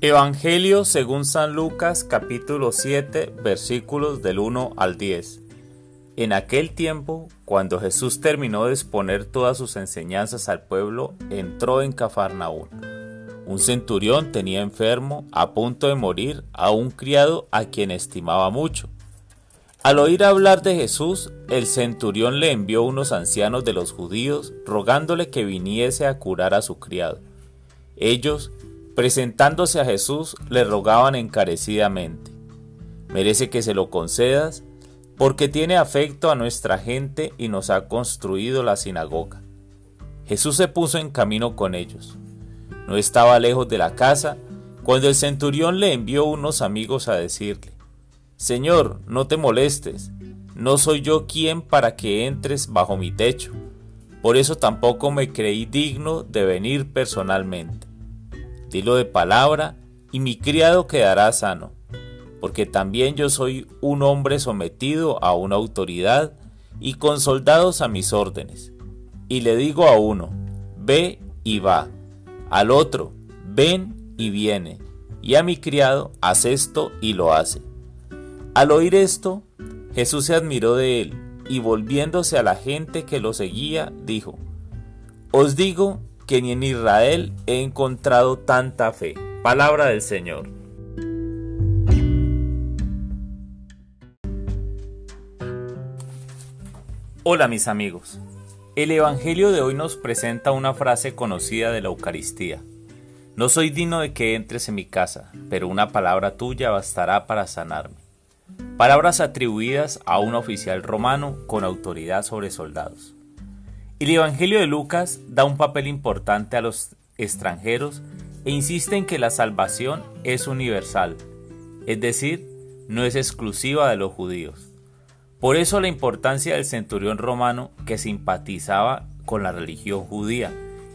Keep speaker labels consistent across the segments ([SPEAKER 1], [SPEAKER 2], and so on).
[SPEAKER 1] Evangelio según San Lucas capítulo 7 versículos del 1 al 10. En aquel tiempo, cuando Jesús terminó de exponer todas sus enseñanzas al pueblo, entró en Cafarnaún. Un centurión tenía enfermo, a punto de morir, a un criado a quien estimaba mucho. Al oír hablar de Jesús, el centurión le envió unos ancianos de los judíos, rogándole que viniese a curar a su criado. Ellos, Presentándose a Jesús, le rogaban encarecidamente, merece que se lo concedas, porque tiene afecto a nuestra gente y nos ha construido la sinagoga. Jesús se puso en camino con ellos. No estaba lejos de la casa cuando el centurión le envió unos amigos a decirle, Señor, no te molestes, no soy yo quien para que entres bajo mi techo. Por eso tampoco me creí digno de venir personalmente dilo de palabra, y mi criado quedará sano, porque también yo soy un hombre sometido a una autoridad y con soldados a mis órdenes. Y le digo a uno, ve y va, al otro, ven y viene, y a mi criado, haz esto y lo hace. Al oír esto, Jesús se admiró de él, y volviéndose a la gente que lo seguía, dijo, Os digo que ni en Israel he encontrado tanta fe. Palabra del Señor. Hola mis amigos. El Evangelio de hoy nos presenta una frase conocida de la Eucaristía. No soy digno de que entres en mi casa, pero una palabra tuya bastará para sanarme. Palabras atribuidas a un oficial romano con autoridad sobre soldados. El Evangelio de Lucas da un papel importante a los extranjeros e insiste en que la salvación es universal, es decir, no es exclusiva de los judíos. Por eso la importancia del centurión romano que simpatizaba con la religión judía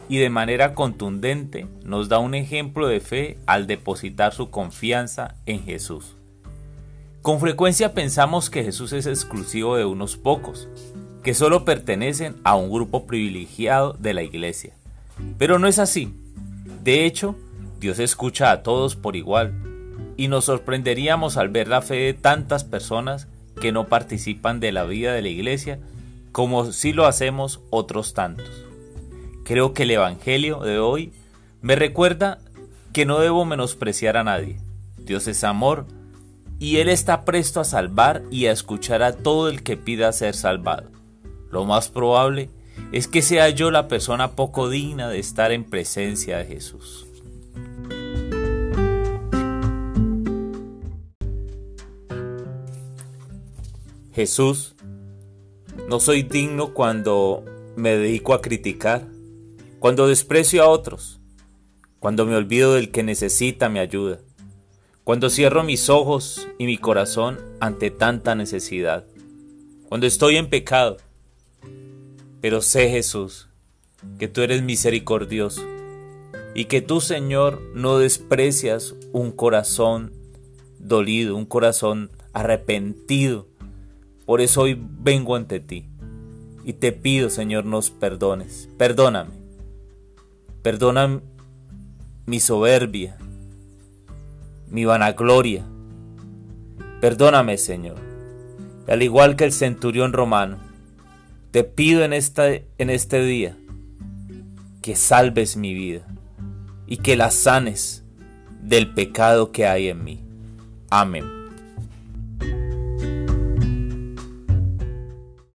[SPEAKER 1] y de manera contundente nos da un ejemplo de fe al depositar su confianza en Jesús. Con frecuencia pensamos que Jesús es exclusivo de unos pocos, que solo pertenecen a un grupo privilegiado de la iglesia. Pero no es así. De hecho, Dios escucha a todos por igual, y nos sorprenderíamos al ver la fe de tantas personas que no participan de la vida de la iglesia como si lo hacemos otros tantos. Creo que el Evangelio de hoy me recuerda que no debo menospreciar a nadie. Dios es amor y Él está presto a salvar y a escuchar a todo el que pida ser salvado. Lo más probable es que sea yo la persona poco digna de estar en presencia de Jesús. Jesús, no soy digno cuando me dedico a criticar, cuando desprecio a otros, cuando me olvido del que necesita mi ayuda, cuando cierro mis ojos y mi corazón ante tanta necesidad, cuando estoy en pecado, pero sé Jesús, que tú eres misericordioso y que tú Señor no desprecias un corazón dolido, un corazón arrepentido. Por eso hoy vengo ante ti y te pido Señor nos perdones. Perdóname. Perdona mi soberbia, mi vanagloria. Perdóname Señor. al igual que el centurión romano, te pido en, esta, en este día que salves mi vida y que la sanes del pecado que hay en mí. Amén.